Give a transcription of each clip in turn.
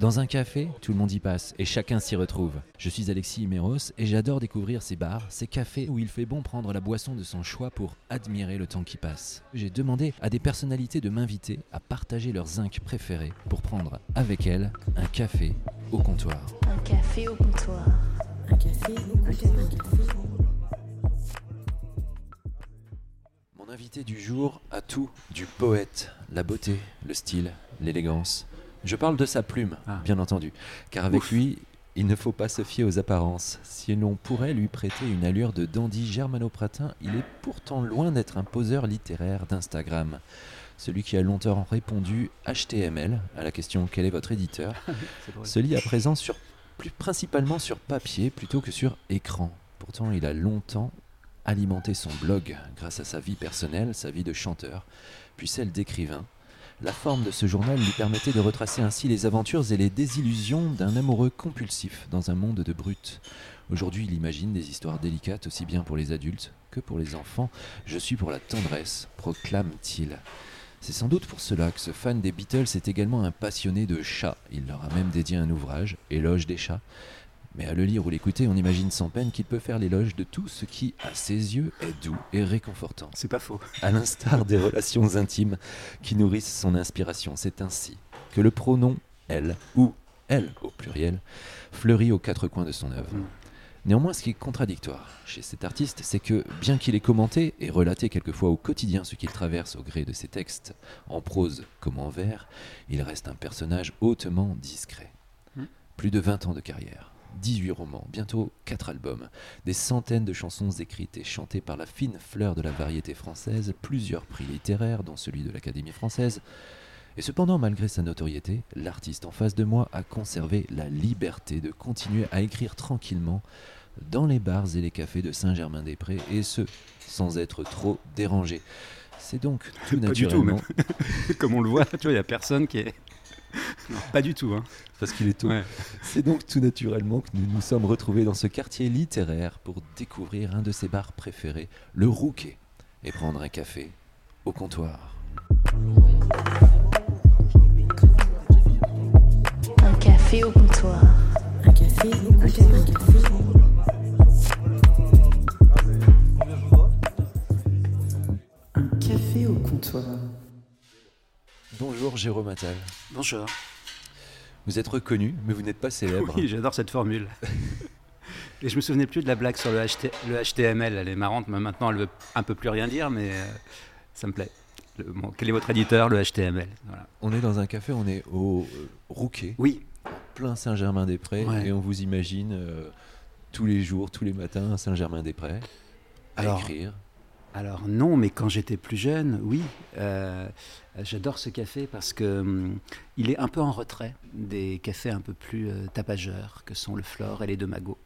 Dans un café, tout le monde y passe et chacun s'y retrouve. Je suis Alexis Imeros et j'adore découvrir ces bars, ces cafés où il fait bon prendre la boisson de son choix pour admirer le temps qui passe. J'ai demandé à des personnalités de m'inviter à partager leurs zincs préférés pour prendre avec elles un café au comptoir. Un café au comptoir. Un café, un café, un café. Mon invité du jour a tout du poète, la beauté, le style, l'élégance. Je parle de sa plume, Ah. bien entendu, car avec Ouf. lui, il ne faut pas se fier aux apparences. Si l'on pourrait lui prêter une allure de dandy germano-pratin, il est pourtant loin d'être un poseur littéraire d'Instagram. Celui qui a longtemps répondu HTML à la question quel est votre éditeur? Se lit à présent sur, plus principalement sur papier plutôt que sur écran. Pourtant, il a longtemps alimenté son blog grâce à sa vie personnelle, sa vie de chanteur, puis celle d'écrivain. La forme de ce journal lui permettait de retracer ainsi les aventures et les désillusions d'un amoureux compulsif dans un monde de brutes. Aujourd'hui, il imagine des histoires délicates aussi bien pour les adultes que pour les enfants. Je suis pour la tendresse, proclame-t-il. C'est sans doute pour cela que ce fan des Beatles est également un passionné de chats. Il leur a même dédié un ouvrage, Éloge des chats. Mais à le lire ou l'écouter, on imagine sans peine qu'il peut faire l'éloge de tout ce qui, à ses yeux, est doux et réconfortant. C'est pas faux. À l'instar des relations intimes qui nourrissent son inspiration, c'est ainsi que le pronom elle ou elle au pluriel fleurit aux quatre coins de son œuvre. Mm. Néanmoins, ce qui est contradictoire chez cet artiste, c'est que bien qu'il ait commenté et relaté quelquefois au quotidien ce qu'il traverse au gré de ses textes, en prose comme en vers, il reste un personnage hautement discret. Mm. Plus de 20 ans de carrière, 18 romans, bientôt 4 albums, des centaines de chansons écrites et chantées par la fine fleur de la variété française, plusieurs prix littéraires, dont celui de l'Académie française. Et cependant, malgré sa notoriété, l'artiste en face de moi a conservé la liberté de continuer à écrire tranquillement dans les bars et les cafés de Saint-Germain-des-Prés, et ce, sans être trop dérangé. C'est donc tout Pas du tout, naturellement, Comme on le voit, tu vois, il n'y a personne qui est. Pas du tout. Hein. parce qu'il est tôt, Ouais. C'est donc tout naturellement que nous nous sommes retrouvés dans ce quartier littéraire pour découvrir un de ses bars préférés, le Rouquet, et prendre un café au comptoir. Un café au comptoir. Un café, un café, un café. Un café au comptoir. Bonjour Jérôme Attal. Bonjour. Vous êtes reconnu, mais vous n'êtes pas célèbre. Oui, j'adore cette formule. Et je me souvenais plus de la blague sur le, HT le HTML. Elle est marrante, mais maintenant elle veut un peu plus rien dire, mais euh, ça me plaît. Le- bon, quel est votre éditeur Le HTML. Voilà. On est dans un café, on est au euh, Rouquet, Oui, plein Saint-Germain-des-Prés, Ouais. et on vous imagine euh, tous les jours, tous les matins à Saint-Germain-des-Prés, à Alors, écrire. Alors non, mais quand j'étais plus jeune, oui. Euh, J'adore ce café parce que hum, il est un peu en retrait des cafés un peu plus euh, tapageurs que sont le Flore et les Deux Magots.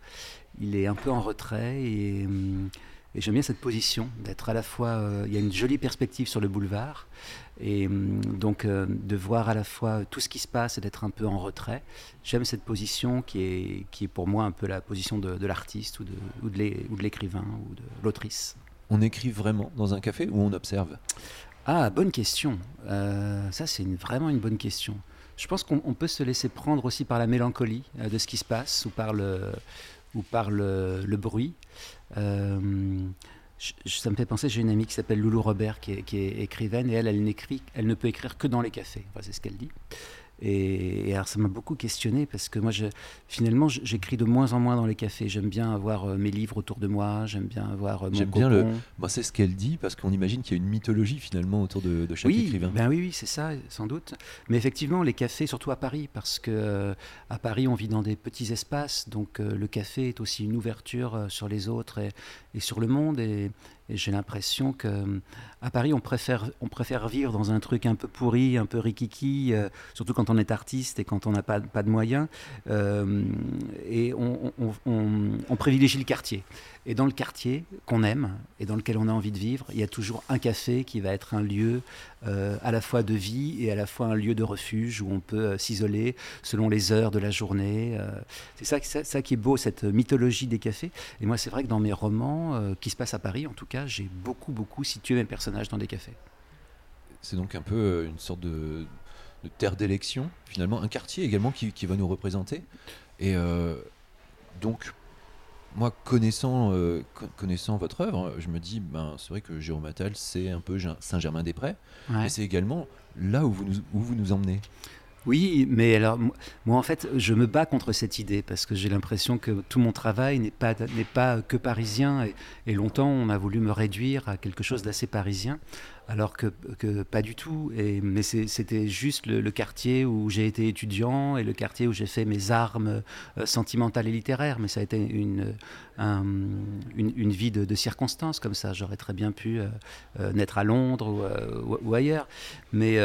Il est un peu en retrait et, hum, et j'aime bien cette position d'être à la fois. euh, il y a une jolie perspective sur le boulevard et hum, donc de voir à la fois tout ce qui se passe et d'être un peu en retrait. J'aime cette position qui est, qui est pour moi un peu la position de, l'artiste ou de l'écrivain ou de l'autrice. On écrit vraiment dans un café ou on observe? Ah, bonne question. Euh, ça, c'est vraiment une bonne question. Je pense qu'on on peut se laisser prendre aussi par la mélancolie euh, de ce qui se passe ou par le, ou par le, bruit. Euh, je- ça me fait penser, j'ai une amie qui s'appelle Loulou Robert, qui est, écrivaine, et elle, elle, elle ne peut écrire que dans les cafés. C'est ce qu'elle dit. Et, et alors, ça m'a beaucoup questionné parce que moi, je, finalement, j'écris de moins en moins dans les cafés. J'aime bien avoir euh, mes livres autour de moi, j'aime bien avoir euh, mon J'aime bien le- cocon. Bah, C'est ce qu'elle dit, parce qu'on imagine qu'il y a une mythologie finalement autour de, de chaque oui, écrivain. Ben oui, oui, c'est ça, sans doute. Mais effectivement, les cafés, surtout à Paris, parce que euh, à Paris, on vit dans des petits espaces, donc euh, le café est aussi une ouverture euh, sur les autres et, et sur le monde. Et, et j'ai l'impression que à Paris, on préfère, vivre dans un truc un peu pourri, un peu rikiki, euh, surtout quand on est artiste et quand on n'a pas, de moyens. Euh, et on privilégie le quartier. Et dans le quartier qu'on aime et dans lequel on a envie de vivre, il y a toujours un café qui va être un lieu euh, à la fois de vie et à la fois un lieu de refuge où on peut euh, s'isoler selon les heures de la journée. euh. c'est ça, qui est beau, cette mythologie des cafés. Et moi, c'est vrai que dans mes romans, qui se passent à Paris en tout cas, j'ai beaucoup, beaucoup situé mes personnages dans des cafés. C'est donc un peu une sorte de, terre d'élection, finalement, un quartier également qui, qui va nous représenter. Et donc, moi, connaissant, euh, co- connaissant votre œuvre, je me dis, ben, c'est vrai que Jérôme Attal, c'est un peu Saint-Germain-des-Prés, Ouais. mais c'est également là où vous nous, où vous nous emmenez. Oui, mais alors mo- moi en fait je me bats contre cette idée parce que j'ai l'impression que tout mon travail n'est pas n'est pas que parisien et, et longtemps on a voulu me réduire à quelque chose d'assez parisien alors que, pas du tout. Mais c'était juste le, quartier où j'ai été étudiant et le quartier où j'ai fait mes armes euh, sentimentales et littéraires. Mais ça a été une, un- une, vie de, de circonstances comme ça. J'aurais très bien pu euh, euh, naître à Londres ou, ailleurs. Mais,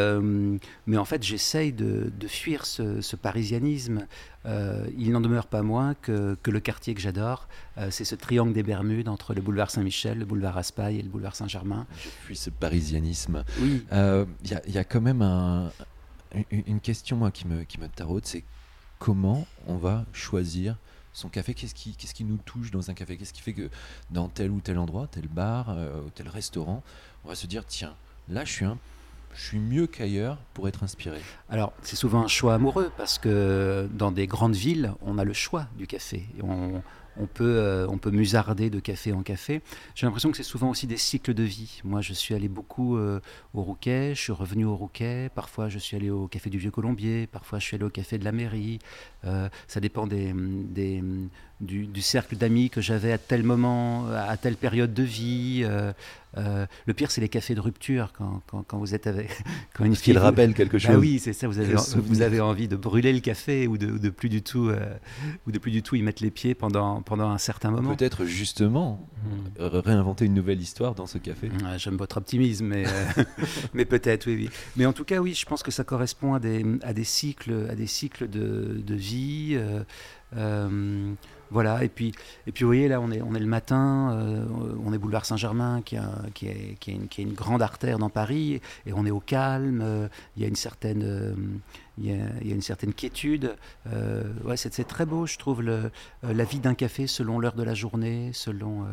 mais en fait, j'essaye de, de fuir ce, ce parisianisme. Euh, il n'en demeure pas moins que, que le quartier que j'adore, euh, c'est ce triangle des Bermudes entre le boulevard Saint-Michel, le boulevard Raspail et le boulevard Saint-Germain. Je fuis ce parisianisme. Oui, Euh, Il y, a- il y a quand même un- une, question moi, qui, me, qui me taraude, c'est comment on va choisir son café? Qu'est-ce qui, qu'est-ce qui nous touche dans un café? Qu'est-ce qui fait que dans tel ou tel endroit, tel bar, euh, ou tel restaurant, on va se dire, tiens, là je suis, un, je suis mieux qu'ailleurs pour être inspiré Alors, c'est souvent un choix amoureux parce que dans des grandes villes, on a le choix du café. On, on peut, euh, on peut musarder de café en café. J'ai l'impression que c'est souvent aussi des cycles de vie. Moi, je suis allé beaucoup euh, au Rouquet, je suis revenu au Rouquet. Parfois, je suis allé au café du Vieux Colombier. Parfois, je suis allé au café de la mairie. Euh, ça dépend des, du, du cercle d'amis que j'avais à tel moment, à telle période de vie. Euh, euh, le pire, c'est les cafés de rupture quand, quand, quand vous êtes avec. Quand une fille- rappelle quelque chose. bah oui, c'est ça. Vous avez, vous avez envie de brûler le café ou de, de plus du tout, euh, ou de plus du tout y mettre les pieds pendant, pendant un certain moment. Peut-être justement Hmm. réinventer une nouvelle histoire dans ce café. Ouais, J'aime votre optimisme, mais, euh, mais peut-être, oui, oui. Mais en tout cas, oui, je pense que ça correspond à des, à des cycles, à des cycles de, de vie. Euh, voilà, et puis, et puis vous voyez, là, on est, on est le matin, euh, on est boulevard Saint-Germain, qui, est, qui, une, une grande artère dans Paris, et on est au calme, euh, il y a une certaine, il y a, il y a une certaine quiétude. Euh, ouais, c'est très beau, je trouve, le, euh, la vie d'un café selon l'heure de la journée, selon... euh,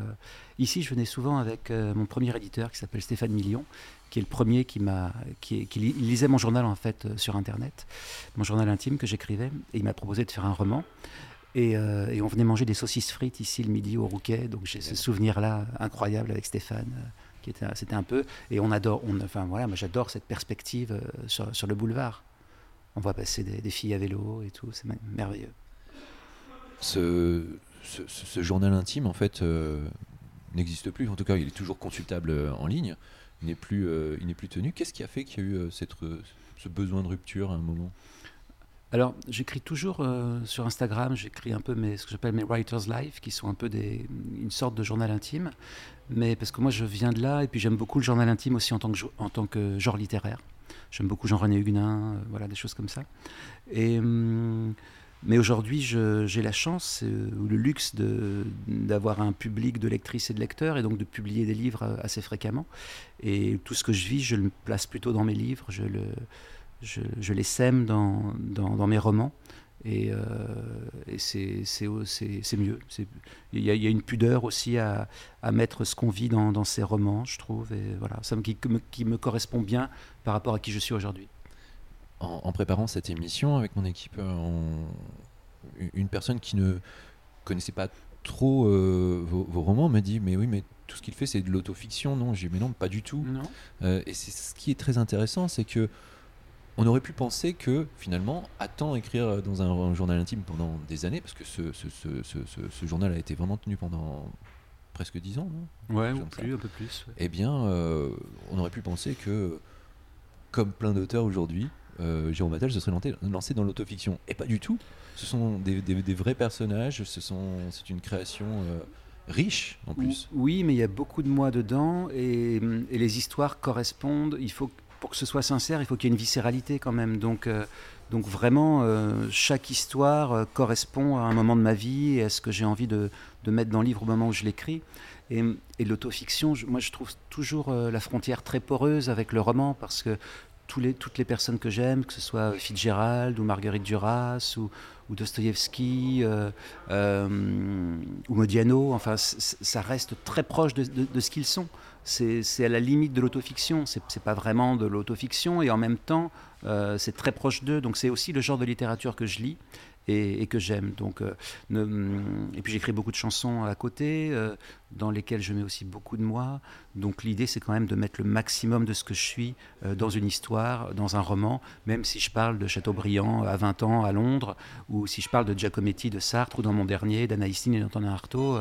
Ici, je venais souvent avec mon premier éditeur qui s'appelle Stéphane Million, qui est le premier qui m'a, lisait mon journal en fait sur Internet, mon journal intime que j'écrivais, et il m'a proposé de faire un roman. Et, euh, et on venait manger des saucisses frites ici le midi au Rouquet, donc j'ai ce souvenir-là incroyable avec Stéphane, euh, qui était, c'était un peu, et on adore, on, enfin voilà, moi j'adore cette perspective euh, sur, sur le boulevard. On voit passer des, des filles à vélo et tout, c'est mer- merveilleux. ce, ce, ce- ce journal intime, en fait, euh, n'existe plus. En tout cas, il est toujours consultable euh, en ligne. Il n'est plus, euh, il n'est plus tenu. Qu'est-ce qui a fait qu'il y a eu cette, ce besoin de rupture à un moment? Alors, j'écris toujours euh, sur Instagram, j'écris un peu mes, ce que j'appelle mes Writer's Life, qui sont un peu des, une sorte de journal intime. Mais parce que moi, je viens de là, et puis j'aime beaucoup le journal intime aussi en tant que, en tant que genre littéraire. J'aime beaucoup Jean-René Huguenin, euh, voilà, des choses comme ça. Et, hum, mais aujourd'hui, j'ai la chance euh, ou le luxe d'avoir un public de lectrices et de lecteurs, et donc de publier des livres euh, assez fréquemment. Et tout ce que je vis, je le place plutôt dans mes livres, je, le, je, les sème dans, dans mes romans. Et, euh, et c'est mieux. Il y, a- il y a une pudeur aussi à, à mettre ce qu'on vit dans, dans ces romans, je trouve. Et voilà, ça me, qui, me, qui me correspond bien par rapport à qui je suis aujourd'hui. en, en préparant cette émission avec mon équipe, on- une personne qui ne connaissait pas trop euh, vos, vos romans m'a dit Mais oui, mais tout ce qu'il fait, c'est de l'autofiction. Non, j'ai dit Mais non, pas du tout. Euh, et c'est ce qui est très intéressant, c'est que on aurait pu penser que finalement, à temps écrire dans un, un journal intime pendant des années, parce que ce, ce- ce- ce- ce- ce journal a été vraiment tenu pendant presque dix ans, non? Ouais, ou plus, un peu plus. Eh bien, euh, on aurait pu penser que, comme plein d'auteurs aujourd'hui, euh, Jérôme Attal se serait lancé, lancé dans l'autofiction. Et pas du tout. Ce sont des, des- des vrais personnages, ce sont, c'est une création euh, riche en plus. Oui, mais il y a beaucoup de moi dedans et, et les histoires correspondent. Il faut pour que ce soit sincère, il faut qu'il y ait une viscéralité quand même. Donc, euh, donc vraiment, euh, chaque histoire euh, correspond à un moment de ma vie et à ce que j'ai envie de, de mettre dans le livre au moment où je l'écris. Et, et l'autofiction, moi, je trouve toujours la frontière très poreuse avec le roman parce que tous les, toutes les personnes que j'aime, que ce soit Fitzgerald ou Marguerite Duras ou, ou Dostoïevski ou Modiano. Enfin, ça reste très proche de- de ce qu'ils sont. C'est à la limite de l'autofiction. C'est pas vraiment de l'autofiction et en même temps, euh, c'est très proche d'eux. Donc c'est aussi le genre de littérature que je lis et, que j'aime. Donc, euh, et puis j'écris beaucoup de chansons à côté, euh, dans lesquelles je mets aussi beaucoup de moi. Donc l'idée, c'est quand même de mettre le maximum de ce que je suis dans une histoire, dans un roman, même si je parle de Chateaubriand à 20 ans à Londres, ou si je parle de Giacometti de Sartre, ou dans mon dernier, d'Anaïs Nin et d'Antonin Artaud.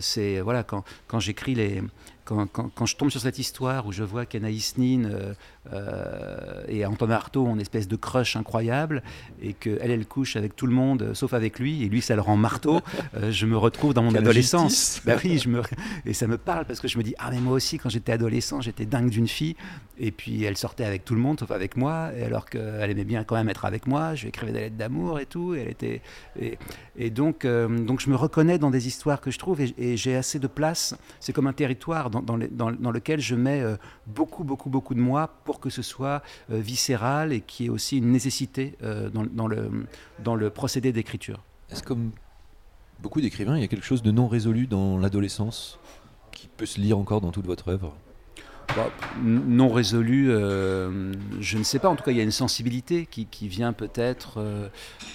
c'est voilà, quand, quand j'écris les. Quand, quand- quand je tombe sur cette histoire où je vois qu'Anaïs Nin euh, euh, et Antonin Artaud ont une espèce de crush incroyable et qu'elle, elle couche avec tout le monde euh, sauf avec lui, et lui, ça le rend marteau, euh, je me retrouve dans mon adolescence. Bah oui, je me... et ça me parle parce que je me dis, ah mais moi aussi, quand j'étais adolescent, j'étais dingue d'une fille, et puis elle sortait avec tout le monde sauf avec moi, et alors qu'elle aimait bien quand même être avec moi, je lui écrivais des lettres d'amour et tout, et elle était... Et, et donc, euh, donc je me reconnais dans des histoires que je trouve, et, et j'ai assez de place, c'est comme un territoire dans, dans, les- dans- dans lequel je mets euh, beaucoup, beaucoup, beaucoup de moi pour que ce soit euh, viscéral et qui ait aussi une nécessité euh, dans, le, dans le procédé d'écriture. Est-ce comme beaucoup d'écrivains, il y a quelque chose de non résolu dans l'adolescence qui peut se lire encore dans toute votre œuvre? Bon, n- non résolu, euh, je ne sais pas. En tout cas, il y a une sensibilité qui, qui vient peut-être euh,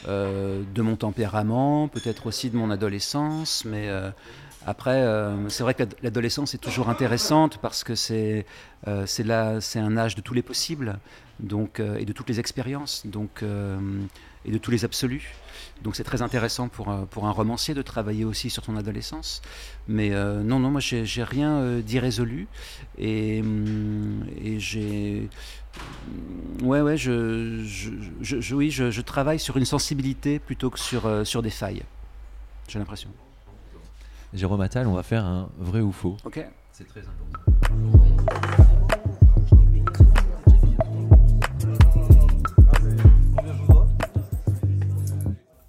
euh, de mon tempérament, peut-être aussi de mon adolescence. Mais après, euh, c'est vrai que l'ad- l'adolescence est toujours intéressante parce que c'est euh, c'est un âge de tous les possibles, donc euh, et de toutes les expériences, donc euh, et de tous les absolus. Donc c'est très intéressant pour, pour un romancier de travailler aussi sur son adolescence. Mais non, non, moi j'ai rien d'irrésolu. Et, hum, et j'ai. Ouais, ouais, je, je, je- oui, je, travaille sur une sensibilité plutôt que sur, sur des failles. J'ai l'impression. Jérôme Attal, on va faire un vrai ou faux. Ok. C'est très important.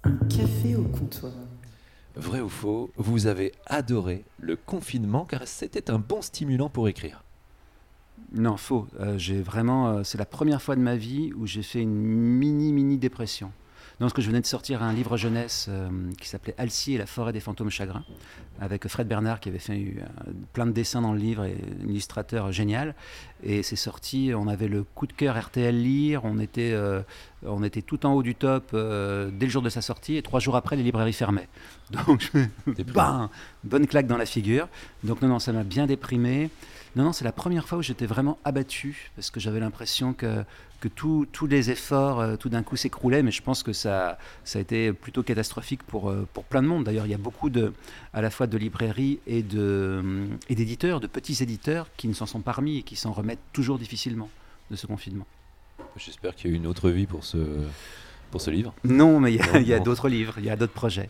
Un café au comptoir. Vrai ou faux, vous avez adoré le confinement car c'était un bon stimulant pour écrire. Non, faux. Euh, j'ai vraiment. euh, c'est la première fois de ma vie où j'ai fait une mini, mini dépression. Non, parce que je venais de sortir un livre jeunesse euh, qui s'appelait Alcy et la forêt des fantômes chagrins, avec Fred Bernard qui avait fait euh, plein de dessins dans le livre et un illustrateur génial. Et c'est sorti, on avait le coup de cœur RTL Lire, on était, euh, on était tout en haut du top dès le jour de sa sortie, et trois jours après, les librairies fermaient. Donc, bam, bonne claque dans la figure. Donc non, non, ça m'a bien déprimé. Non, non, c'est la première fois où j'étais vraiment abattu parce que j'avais l'impression que, que tous les efforts euh, tout d'un coup s'écroulaient, mais je pense que ça, ça a été plutôt catastrophique pour, euh, pour plein de monde. D'ailleurs, il y a beaucoup de, à la fois de librairies et de- et d'éditeurs, de petits éditeurs qui ne s'en sont pas remis et qui s'en remettent toujours difficilement de ce confinement. J'espère qu'il y a eu une autre vie pour ce, pour ce livre. Non, mais il y a, a d'autres livres, il y a d'autres projets.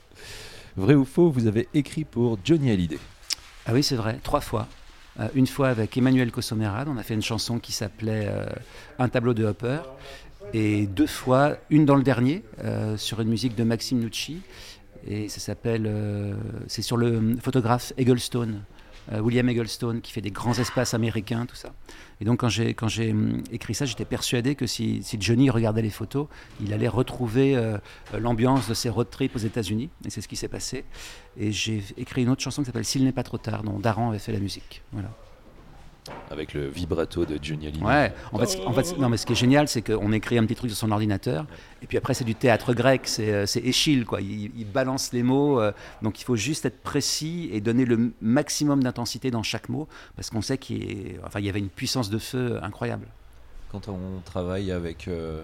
Vrai ou faux, vous avez écrit pour Johnny Hallyday. Ah oui, c'est vrai, trois fois. Euh, une fois avec Emmanuel Cossomerade, on a fait une chanson qui s'appelait euh, Un tableau de Hopper. Et deux fois, une dans le dernier, euh, sur une musique de Maxime Nucci. Et ça s'appelle. c'est sur le photographe Egglestone, William Egglestone, qui fait des grands espaces américains, tout ça. Et donc, quand j'ai, quand j'ai hum, écrit ça, j'étais persuadé que si, Johnny regardait les photos, il allait retrouver euh, l'ambiance de ses road trips aux États-Unis. Et c'est ce qui s'est passé. Et j'ai écrit une autre chanson qui s'appelle S'il n'est pas trop tard, dont Daran avait fait la musique. Voilà. Avec le vibrato de Johnny Hallyday. Ouais, en fait, en fait, non, mais ce qui est génial, c'est qu'on écrit un petit truc sur son ordinateur, et puis après, c'est du théâtre grec, c'est euh, c'est Échille, quoi. Il, il balance les mots, euh, donc il faut juste être précis et donner le maximum d'intensité dans chaque mot, parce qu'on sait qu'il y, a- enfin, il y avait une puissance de feu incroyable. Quand on travaille avec, euh,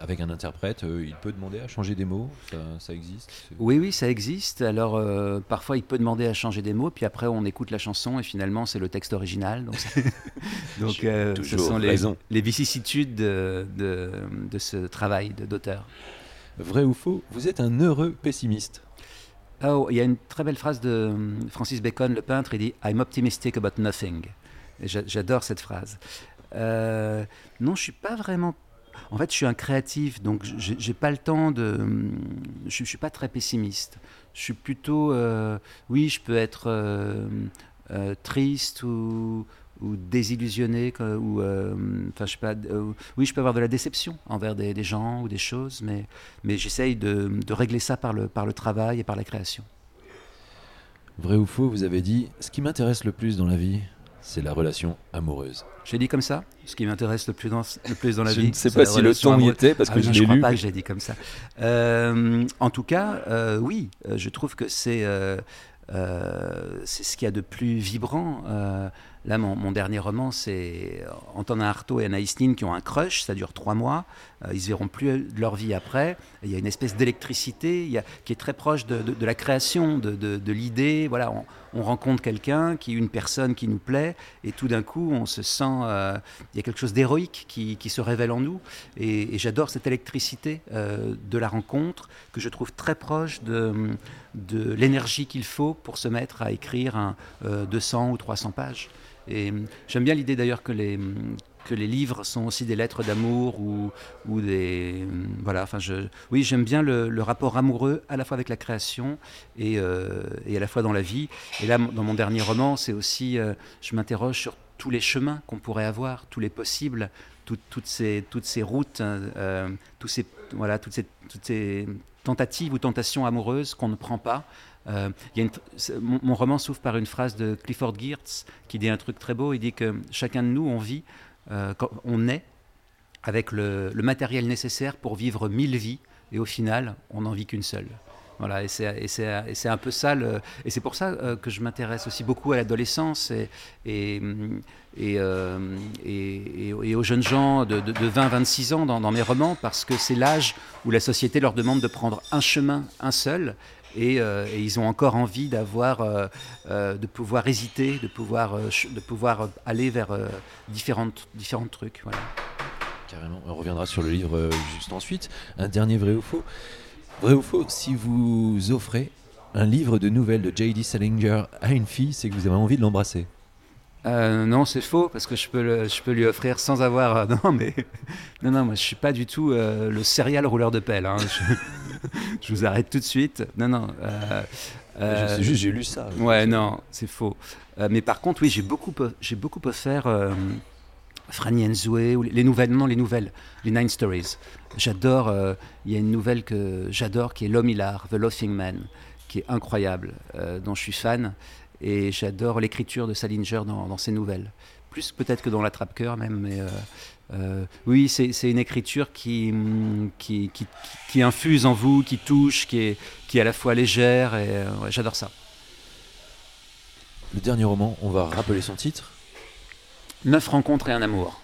avec un interprète, euh, il peut demander à changer des mots Ça, ça existe Oui, oui, ça existe. Alors, euh, parfois, il peut demander à changer des mots, puis après, on écoute la chanson, et finalement, c'est le texte original. Donc, donc euh, ce toujours sont les, raison. les vicissitudes de, de, de ce travail de- d'auteur. Vrai ou faux, vous êtes un heureux pessimiste. Oh, il y a une très belle phrase de Francis Bacon, le peintre, il dit I'm optimistic about nothing. J'adore cette phrase. Euh, non, je suis pas vraiment. En fait, je suis un créatif, donc j'ai pas le temps de. Je, je suis pas très pessimiste. Je suis plutôt. euh, oui, je peux être euh, euh, triste ou, désillusionné, ou enfin je sais pas, oui je peux avoir de la déception envers des, des gens ou des choses, mais mais j'essaye de, de régler ça par le par le travail et par la création. Vrai ou faux, vous avez dit ce qui m'intéresse le plus dans la vie, c'est la relation amoureuse. J'ai dit comme ça. Ce qui m'intéresse le plus dans le plus dans la je vie. ne sais c'est pas si le ton y était parce Ah que oui, je non, l'ai crois lu. pas que j'ai dit comme ça. Euh, en tout cas, euh, oui, euh, je trouve que c'est euh, ce qu'il y a de plus vibrant. Là, mon, mon dernier roman, c'est Antonin Artaud et Anaïs Nin qui ont un crush. Ça dure trois mois. Ils ne verront plus de leur vie après. Il y a une espèce d'électricité qui est très proche de, de- de la création, de, de- de l'idée. Voilà, on, on rencontre quelqu'un, qui une personne qui nous plaît, et tout d'un coup, on se sent. euh, il y a quelque chose d'héroïque qui, qui se révèle en nous. Et, j'adore cette électricité euh, de la rencontre que je trouve très proche de, de l'énergie qu'il faut pour se mettre à écrire un, euh, 200 ou 300 pages. Et euh, j'aime bien l'idée d'ailleurs que les, que les livres sont aussi des lettres d'amour ou, des. euh, Voilà, enfin, je, oui, j'aime bien le, rapport amoureux à la fois avec la création et, euh, et à la fois dans la vie. Et là, dans mon dernier roman, c'est aussi. euh, je m'interroge sur tous les chemins qu'on pourrait avoir, tous les possibles, tout- toutes, ces, toutes ces routes, euh, tous ces, voilà, toutes, ces, toutes ces tentatives ou tentations amoureuses qu'on ne prend pas. Euh, y a une- mon, roman s'ouvre par une phrase de Clifford Geertz qui dit un truc très beau. Il dit que chacun de nous, on vit, euh, quand on est avec le, matériel nécessaire pour vivre mille vies, et au final, on n'en vit qu'une seule. Voilà, et c'est, un peu ça, et c'est pour ça euh, que je m'intéresse aussi beaucoup à l'adolescence et, euh, aux jeunes gens de, de, 20-26 ans dans mes romans, parce que c'est l'âge où la société leur demande de prendre un chemin, un seul, et, euh, et ils ont encore envie d'avoir, euh, euh, de pouvoir hésiter, de pouvoir, de pouvoir aller vers différentes, différents trucs. Voilà. Carrément, on reviendra sur le livre juste ensuite. Un dernier vrai ou faux. Vrai ou faux, si vous offrez un livre de nouvelles de J.D. Salinger à une fille, c'est que vous avez envie de l'embrasser. Euh, non, c'est faux parce que je peux, le- je peux lui offrir sans avoir. euh, non, mais non, non, moi je suis pas du tout euh, le serial rouleur de pelle. hein. Je, je vous arrête tout de suite. Non, non. euh, euh, C'est juste, j'ai lu ça. Ouais, non, c'est faux. Euh, mais par contre, oui, j'ai beaucoup, j'ai beaucoup offert euh, Franny Nzoué, ou les, les nouvelles, non, les nouvelles, les Nine Stories. J'adore, euh, il y a une nouvelle que j'adore qui est L'homme hilar, The Laughing Man, qui est incroyable, euh, dont je suis fan. Et j'adore l'écriture de Salinger dans, dans ses nouvelles. Plus peut-être que dans l'attrape-cœur même, mais euh, euh, oui, c'est une écriture qui, hum, qui, qui, qui infuse en vous, qui touche, qui est, qui est à la fois légère, et euh, ouais, j'adore ça. Le dernier roman, on va rappeler son titre. Neuf rencontres et un amour.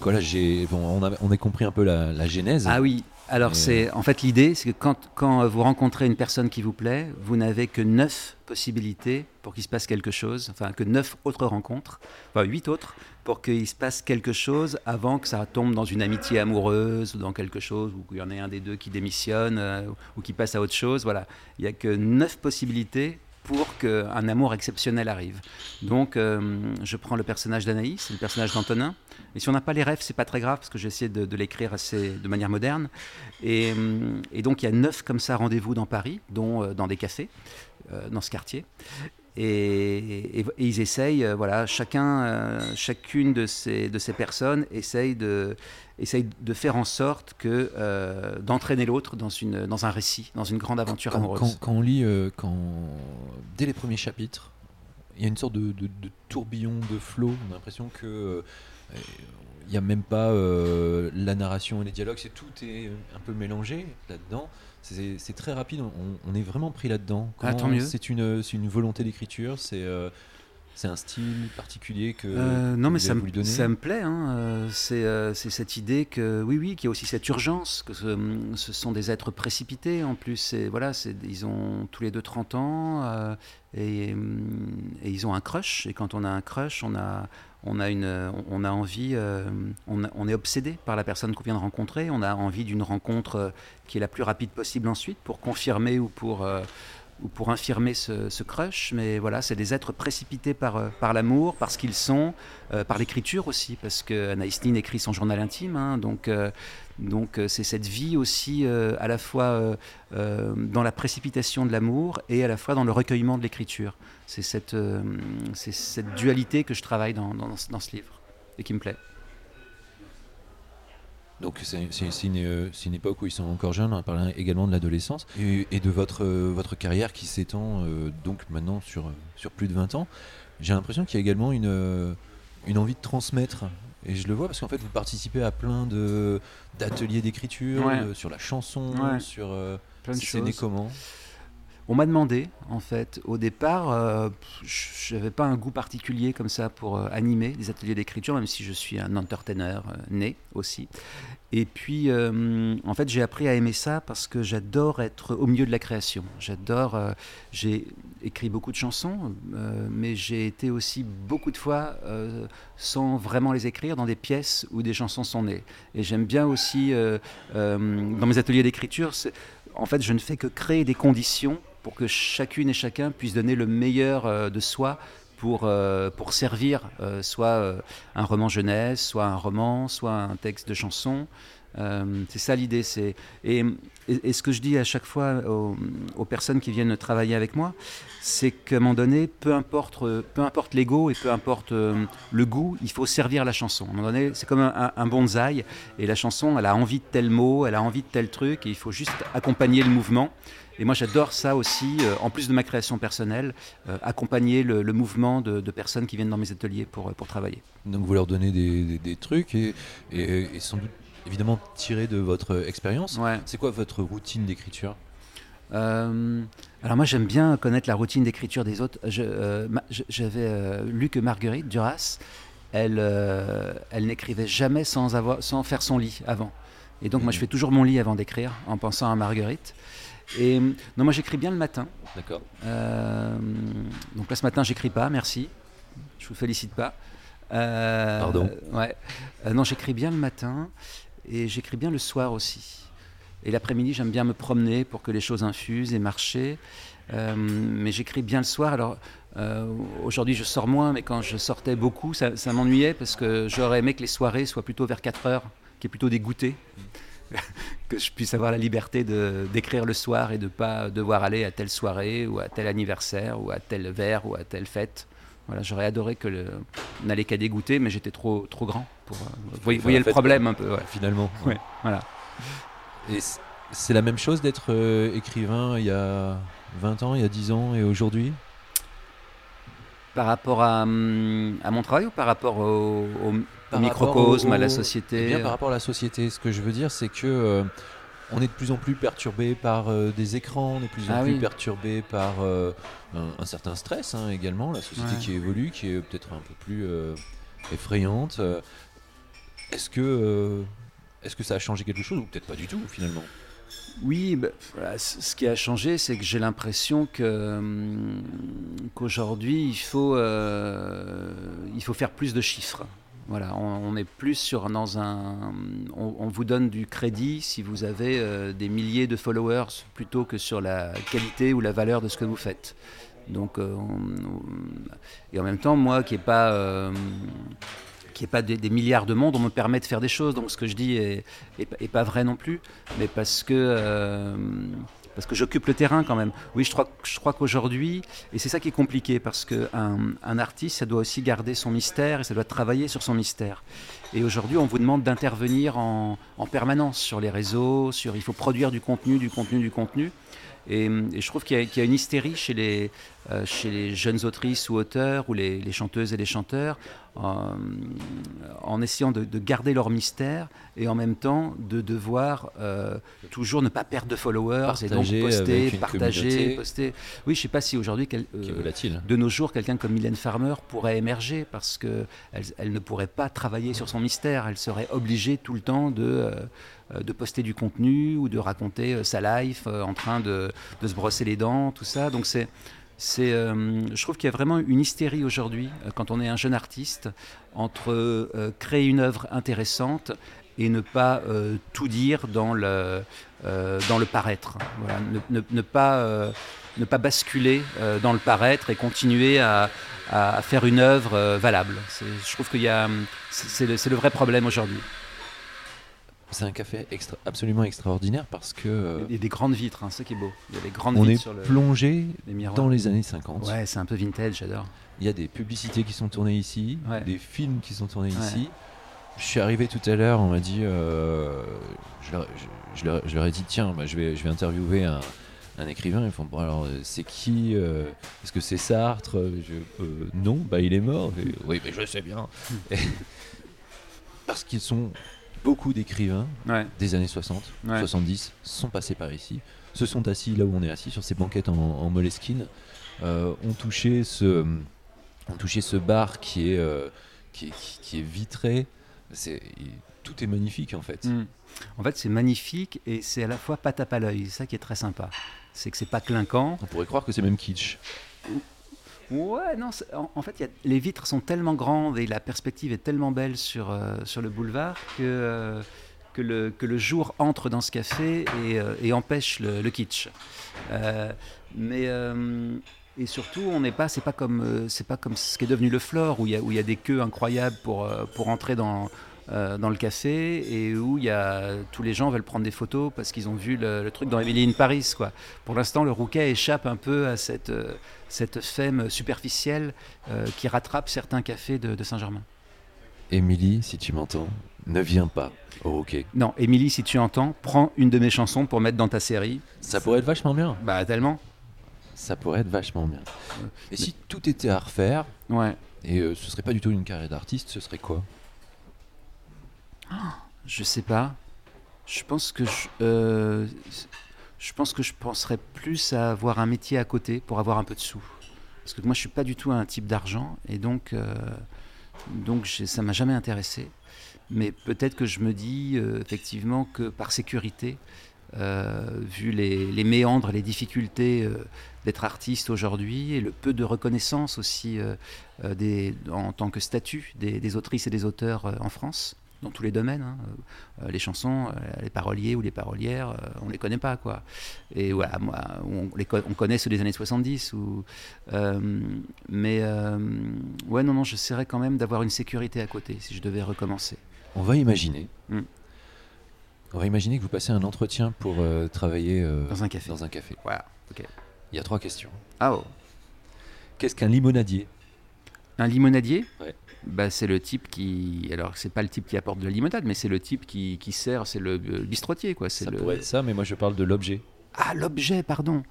Quoi là, j'ai, bon, on, a, on a compris un peu la, la genèse. Ah oui, alors Et, c'est en fait l'idée, c'est que quand, quand vous rencontrez une personne qui vous plaît, vous n'avez que neuf possibilités pour qu'il se passe quelque chose, enfin que neuf autres rencontres, enfin huit autres, pour qu'il se passe quelque chose avant que ça tombe dans une amitié amoureuse ou dans quelque chose où il y en ait un des deux qui démissionne euh, ou qui passe à autre chose. Voilà, il n'y a que neuf possibilités pour qu'un amour exceptionnel arrive. Donc, euh, je prends le personnage d'Anaïs, le personnage d'Antonin. Et si on n'a pas les rêves, c'est pas très grave parce que j'ai essayé de, l'écrire assez de manière moderne. Et, euh, et donc, il y a neuf comme ça rendez-vous dans Paris, dont dans des cafés, dans ce quartier. Et, et- et ils essayent, euh, voilà, chacun, euh, chacune de ces, de ces personnes essaye de, essaye de faire en sorte que euh, d'entraîner l'autre dans, une, dans un récit, dans une grande aventure quand, amoureuse. quand- quand on lit, euh, quand, dès les premiers chapitres, il y a une sorte de, de- de tourbillon, de flot. On a l'impression que euh, il n'y a même pas la narration et les dialogues, c'est tout est un peu mélangé là-dedans. C'est très rapide, on, on est vraiment pris là-dedans. Ah, tant Comment- mieux. C'est une, c'est une volonté d'écriture, c'est euh, c'est un style particulier que Euh, non, mais vous ça me, ça me plaît. hein, euh, c'est euh, c'est cette idée que, oui, oui, qu'il y a aussi cette urgence, que ce, ce sont des êtres précipités en plus. Voilà, c'est- ils ont tous les deux 30 ans euh, et, et ils ont un crush. Et quand on a un crush, on a, on a, une, on a envie, euh, on, a- on est obsédé par la personne qu'on vient de rencontrer. On a envie d'une rencontre qui est la plus rapide possible ensuite pour confirmer ou pour. Ou pour infirmer ce, crush, mais voilà, c'est des êtres précipités par, euh, par l'amour, par ce qu'ils sont, euh, par l'écriture aussi, parce que Anaïs Nin écrit son journal intime, hein, donc euh, donc c'est cette vie aussi à la fois dans la précipitation de l'amour et à la fois dans le recueillement de l'écriture. C'est cette, cette dualité que je travaille dans, dans ce livre et qui me plaît. Donc c'est une, euh, une époque où ils sont encore jeunes, on a parlé également de l'adolescence et, et de votre, euh, votre carrière qui s'étend euh, donc maintenant sur, sur plus de 20 ans. J'ai l'impression qu'il y a également une, une envie de transmettre. Et je le vois parce qu'en fait vous participez à plein de d'ateliers d'écriture, Ouais. sur la chanson, Ouais. sur... euh, Plein de choses. comment? On m'a demandé, en fait, au départ, euh, je n'avais pas un goût particulier comme ça pour euh, animer des ateliers d'écriture, même si je suis un entertainer euh, né aussi. Et puis, en fait, j'ai appris à aimer ça parce que j'adore être au milieu de la création. J'adore. j'ai écrit beaucoup de chansons, mais j'ai été aussi beaucoup de fois sans vraiment les écrire dans des pièces où des chansons sont nées. Et j'aime bien aussi, dans mes ateliers d'écriture, en fait, je ne fais que créer des conditions pour que chacune et chacun puisse donner le meilleur euh, de soi pour, euh, servir euh, soit un roman jeunesse, soit un roman, soit un texte de chanson. C'est ça l'idée. Et- ce que je dis à chaque fois aux, aux personnes qui viennent travailler avec moi, c'est qu'à un moment donné, peu importe, euh, peu importe l'ego et peu importe euh, le goût, il faut servir la chanson. À un moment donné, c'est comme un, un- bonsaï et la chanson, elle a envie de tel mot, elle a envie de tel truc et il faut juste accompagner le mouvement. Et moi, j'adore ça aussi, euh, en plus de ma création personnelle, euh, accompagner le, mouvement de, personnes qui viennent dans mes ateliers pour, euh, pour travailler. Donc vous leur donnez des, des- trucs et- et sans doute évidemment tiré de votre expérience. Ouais. C'est quoi votre routine d'écriture? Euh, alors moi, j'aime bien connaître la routine d'écriture des autres. Euh, J'avais euh, lu que Marguerite Duras, elle, euh, elle n'écrivait jamais sans, avoir, sans faire son lit avant. Et donc moi, je Mhm. fais toujours mon lit avant d'écrire, en pensant à Marguerite. Et euh, non, moi, j'écris bien le matin. D'accord. Euh, donc là, ce matin, j'écris pas, merci. Je vous félicite pas. Euh, Pardon. Ouais. Euh, non, j'écris bien le matin et j'écris bien le soir aussi. Et l'après-midi, j'aime bien me promener pour que les choses infusent et marcher. Euh, mais j'écris bien le soir. Alors euh, aujourd'hui, je sors moins, mais quand je sortais beaucoup, ça, m'ennuyait parce que j'aurais aimé que les soirées soient plutôt vers 4 heures, qu'il y ait plutôt des que je puisse avoir la liberté d'écrire le soir et de pas devoir aller à telle soirée ou à tel anniversaire ou à tel verre ou à telle fête. Voilà, j'aurais adoré que le, n'allait qu'à dégoûter, mais j'étais trop trop grand pour. euh, vous voyez, le problème un peu. ouais. Finalement. Ouais, voilà. Et c'est la même chose d'être euh, écrivain il y a 20 ans, il y a 10 ans et aujourd'hui? Par rapport à, hum, à mon travail ou par rapport au, au- au Par microcosme, rapport au- à la Eh société bien, par rapport à la société, ce que je veux dire, c'est que euh, on est de plus en plus perturbé par euh, des écrans, on est de plus en Ah plus oui. perturbé par euh, un, un certain stress hein, également, la société Ouais. qui évolue, qui est peut-être un peu plus euh, effrayante. Est-ce que, est-ce que ça a changé quelque chose ou peut-être pas du tout finalement? Oui, bah, ce qui a changé, c'est que j'ai l'impression que hum, qu'aujourd'hui, il faut il faut faire plus de chiffres. Voilà, on, est plus sur dans un, on, vous donne du crédit si vous avez euh, des milliers de followers plutôt que sur la qualité ou la valeur de ce que vous faites. Donc, euh, et en même temps, moi qui n'ai pas euh, qui pas des, milliards de mondes, on me permet de faire des choses. Donc ce que je dis est, est, est pas vrai non plus, mais parce que parce que j'occupe le terrain quand même. Oui, je crois, je crois qu'aujourd'hui, et c'est ça qui est compliqué, parce qu'un un artiste, ça doit aussi garder son mystère et ça doit travailler sur son mystère. Et aujourd'hui, on vous demande d'intervenir en, en permanence sur les réseaux, sur il faut produire du contenu, du contenu, du contenu. Et, et je trouve qu'il y, a- qu'il y a une hystérie chez les, euh, chez les jeunes autrices ou auteurs, ou les, les chanteuses et les chanteurs, euh, en essayant de, de garder leur mystère et en même temps de devoir euh, toujours ne pas perdre de followers et donc poster, partager, communauté. poster. Oui, je sais pas si aujourd'hui euh, de nos jours, quelqu'un comme Mylène Farmer pourrait émerger parce que elle, elle ne pourrait pas travailler sur son mystère. Elle serait obligée tout le temps de, euh, de poster du contenu ou de raconter euh, sa life euh, en train de, de se brosser les dents, tout ça. Donc c'est euh, je trouve qu'il y a vraiment une hystérie aujourd'hui, euh, quand on est un jeune artiste, entre euh, créer une œuvre intéressante et ne pas euh, tout dire dans le, euh, dans le paraître. Ne, pas, euh, ne pas basculer euh, dans le paraître et continuer à, à faire une œuvre euh, valable. Je trouve le, c'est le vrai problème aujourd'hui. C'est un café extra- absolument extraordinaire parce que euh, Il y a des grandes vitres, hein, c'est qui est beau. Il y a des grandes on vitres est sur le, plongé les dans les années 50. Ouais, c'est un peu vintage, j'adore. Il y a des publicités qui sont tournées ici, Ouais. des films qui sont tournés Ouais. ici. Je suis arrivé tout à l'heure, on m'a dit, euh, je, leur, je- je leur- je leur ai dit, tiens, bah, je, vais, je vais interviewer un, un écrivain. Ils font, bon, alors, euh, c'est qui euh, Est-ce que c'est Sartre? Non, bah, il est mort. Oui, mais je sais bien. Et- Parce qu'ils sont beaucoup d'écrivains Ouais. des années 60, Ouais. 70 sont passés par ici, se sont assis là où on est assis, sur ces banquettes en, en moleskine, euh, ont, touché ce, ont touché ce bar qui est, euh, qui est, qui- qui est vitré. C'est, tout est magnifique en fait. Mm. En fait, c'est magnifique et c'est à la fois pas tape à l'œil. C'est ça qui est très sympa. C'est que c'est pas clinquant. On pourrait croire que c'est même kitsch. Ouais, non, en, fait, les vitres sont tellement grandes et la perspective est tellement belle sur, euh, sur le boulevard que, euh, que, le, que le jour entre dans ce café et, euh, empêche le, kitsch. Mais. et surtout, on n'est pas, c'est pas comme, c'est pas comme ce qui est devenu le Flore où il y a, où il y a des queues incroyables pour, pour entrer dans, dans le café et où il y a, tous les gens veulent prendre des photos parce qu'ils ont vu le, truc dans Emily in Paris, quoi. Pour l'instant, le Rouquet échappe un peu à cette, cette femme superficielle euh, qui rattrape certains cafés de, de Saint-Germain. Émilie, si tu m'entends, ne viens pas au hockey. Non, Émilie, si tu entends, prends une de mes chansons pour mettre dans ta série. Ça pourrait être vachement bien. Bah, tellement. Ça pourrait être vachement bien. Et si tout était à refaire, Ouais. et euh, ce serait pas du tout une carrière d'artiste, ce serait quoi? Je sais pas. Je pense que je, euh, je pense que je penserais plus à avoir un métier à côté pour avoir un peu de sous. Parce que moi, je suis pas du tout un type d'argent et donc, euh, donc ça m'a jamais intéressé. Mais peut-être que je me dis euh, effectivement que par sécurité, euh, vu les, méandres, les difficultés euh, d'être artiste aujourd'hui et le peu de reconnaissance aussi en tant que statut des, autrices et des auteurs en France, dans tous les domaines. hein. Euh, les chansons, euh, les paroliers ou les parolières, euh, on les connaît pas quoi. Et voilà, moi, on, les on connaît ceux des années 70 ou, mais ouais non non, j'essaierais quand même d'avoir une sécurité à côté si je devais recommencer. On va imaginer. Mm. On va imaginer que vous passez un entretien pour euh, travailler euh, Dans un café. Dans un café. Voilà. Il y a trois questions. Ah oh. Qu'est-ce qu'un limonadier? Un limonadier Ouais. bah, C'est le type qui. Alors, c'est pas le type qui apporte de la limonade, mais c'est le type qui, qui sert, c'est le, le bistrotier, quoi. C'est Ça le... pourrait être ça, mais moi je parle de l'objet. Ah, l'objet, pardon.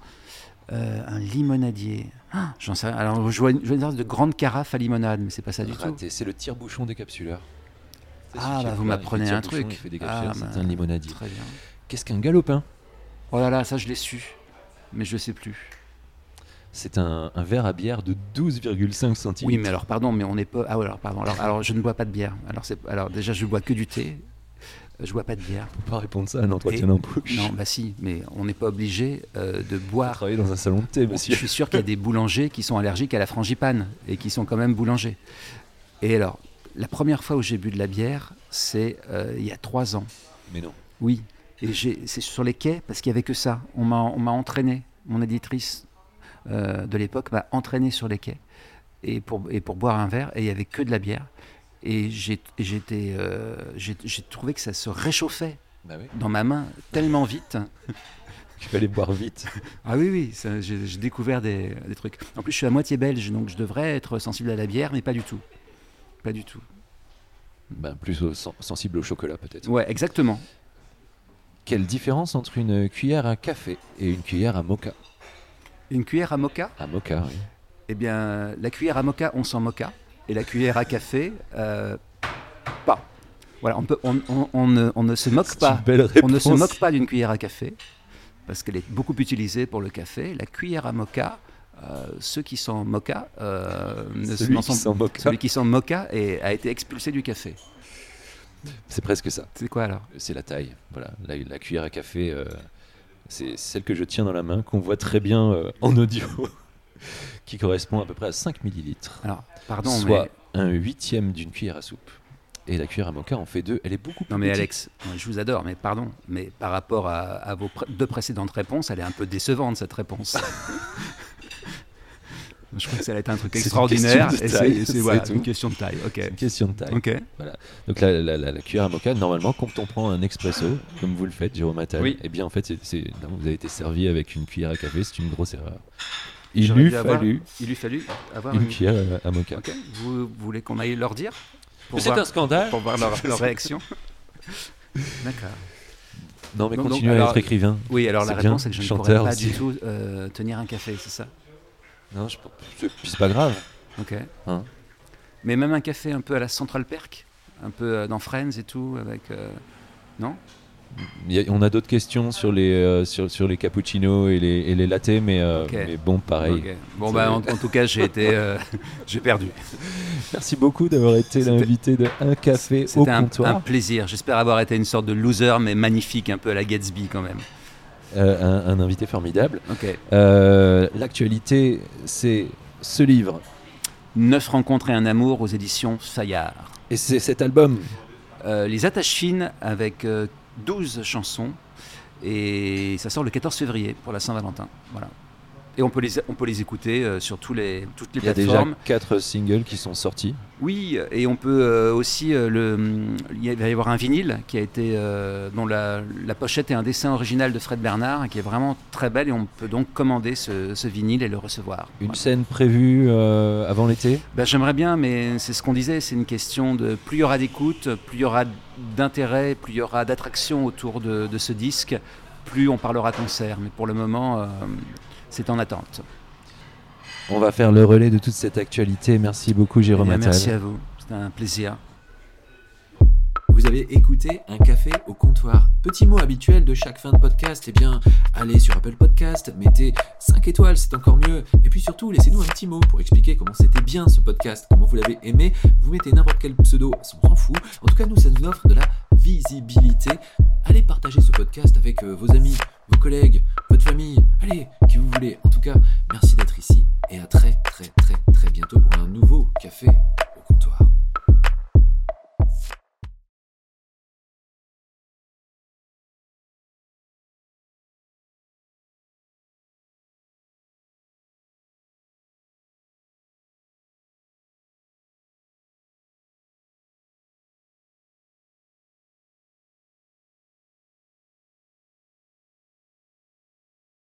Euh, un limonadier. Ah, J'en sais rien. Alors, je vois une, je vois une sorte de grande carafe à limonade, mais c'est pas ça du tout. C'est le tire-bouchon décapsuleur. Ah, bah, vous m'apprenez un truc. Ah, c'est bah, un limonadier. Très bien. Qu'est-ce qu'un galopin? Oh là là, ça, je l'ai su. Mais je sais plus. C'est un, un verre à bière de 12,5 centilitres. Oui, mais alors, pardon, mais on n'est pas. Ah, ouais, alors, pardon. Alors, alors, je ne bois pas de bière. Alors, déjà, je bois que du thé. Je bois pas de bière. Faut pas répondre ça à un entretien Et- d'embauche. Non, bah si, mais on n'est pas obligé euh, de boire travailler dans un salon de thé, Je monsieur. suis sûr qu'il y a des boulangers qui sont allergiques à la frangipane et qui sont quand même boulangers. Et alors, la première fois où j'ai bu de la bière, c'est euh, il y a trois ans. Mais non. Oui. Et c'est sur les quais parce qu'il n'y avait que ça. On m'a on m'a entraîné. Mon éditrice euh, de l'époque m'a entraîné sur les quais et pour, et pour boire un verre et il n'y avait que de la bière. Et j'ai euh, trouvé que ça se réchauffait Bah oui. dans ma main tellement vite. Il fallait boire vite. Ah oui, oui, j'ai découvert des, des trucs. En plus, je suis à moitié belge, donc je devrais être sensible à la bière, mais pas du tout. Pas du tout. Ben, plus au- sensible au chocolat, peut-être. Ouais, exactement. Quelle différence entre une cuillère à café et une cuillère à mocha? Une cuillère à mocha À mocha, oui. Eh bien, la cuillère à mocha, on s'en mocha. Et la cuillère à café, euh, pas. Voilà, on, peut, on, on- on ne, on ne se moque pas. On ne se moque pas d'une cuillère à café, parce qu'elle est beaucoup utilisée pour le café. La cuillère à mocha, euh, ceux qui sont mocha, euh, Celui qui sont- s'en mocha et a été expulsé du café. C'est presque ça. C'est quoi alors? C'est la taille. Voilà, la, la cuillère à café, euh, c'est celle que je tiens dans la main, qu'on voit très bien euh, en audio, qui correspond à peu près à 5 millilitres. Alors, pardon, soit un huitième d'une cuillère à soupe. et la cuillère à mocha en fait deux. Elle est beaucoup plus Non mais petite. Alex, je vous adore, mais pardon, mais par rapport à, à vos deux précédentes réponses, elle est un peu décevante cette réponse. je crois que ça va être un truc C'est une extraordinaire. question de et c'est- voilà, une question de taille. C'est une question de taille. Ok. Donc la, la- la- la cuillère à mocha, normalement, quand on prend un expresso, comme vous le faites, Jérôme Attal, Oui. eh bien en fait, c'est- c'est- non, vous avez été servi avec une cuillère à café, c'est une grosse erreur. Il lui fallu Il lui fallu avoir une une. cuillère à, à mocha. Ok. Vous, vous voulez qu'on aille leur dire C'est un scandale. pour voir leur, leur réaction D'accord. Non mais continuez à être écrivain. Oui, alors la réponse est que je ne pourrais pas aussi. du tout euh, tenir un café, c'est ça Non, je, c'est pas grave. Ok. Hein. Mais même un café un peu à la Central Perk, un peu euh, dans Friends et tout, avec. euh, Non? A- on a d'autres questions sur les euh, sur, sur les cappuccinos et les, et les lattés, mais, euh, bon, pareil. Bon, bah, en, en tout cas, j'ai été. euh, j'ai perdu. Merci beaucoup d'avoir été C'était- l'invité de Un Café au C'était un, comptoir. un plaisir. J'espère avoir été une sorte de loser, mais magnifique, un peu à la Gatsby quand même. Euh, un, un invité formidable. Ok. Euh, L'actualité, c'est ce livre Neuf rencontres et un amour aux éditions Fayard. et c'est cet album. Euh, les attaches fines avec euh, 12 chansons. Et ça sort le 14 février pour la Saint-Valentin. Voilà. Et on peut les, on peut les écouter euh, sur tous les, toutes les Il y a déjà plateformes. quatre singles qui sont sortis. Oui, et on peut euh, aussi euh, le. Il va y avoir un vinyle qui a été dont la, la pochette est un dessin original de Fred Bernard, qui est vraiment très belle, et on peut donc commander ce, ce vinyle et le recevoir. Une Voilà. scène prévue avant l'été? Ben, J'aimerais bien, mais c'est ce qu'on disait, c'est une question de plus il y aura d'écoute, plus il y aura d'intérêt, plus il y aura d'attraction autour de, de ce disque, plus on parlera concert. Mais pour le moment, euh, c'est en attente. On va faire le relais de toute cette actualité. Merci beaucoup, Jérôme Eh bien, Attal. merci à vous, c'était un plaisir. Vous avez écouté un café au comptoir. Petit mot habituel de chaque fin de podcast, eh bien, allez sur Apple Podcast, mettez 5 étoiles, c'est encore mieux. Et puis surtout, laissez-nous un petit mot pour expliquer comment c'était bien ce podcast, comment vous l'avez aimé. Vous mettez n'importe quel pseudo, on s'en fout. En tout cas, nous, ça nous offre de la visibilité. Allez partager ce podcast avec euh, vos amis, vos collègues, votre famille, allez, qui vous voulez. En tout cas, merci d'être ici et à très très très très bientôt pour un nouveau café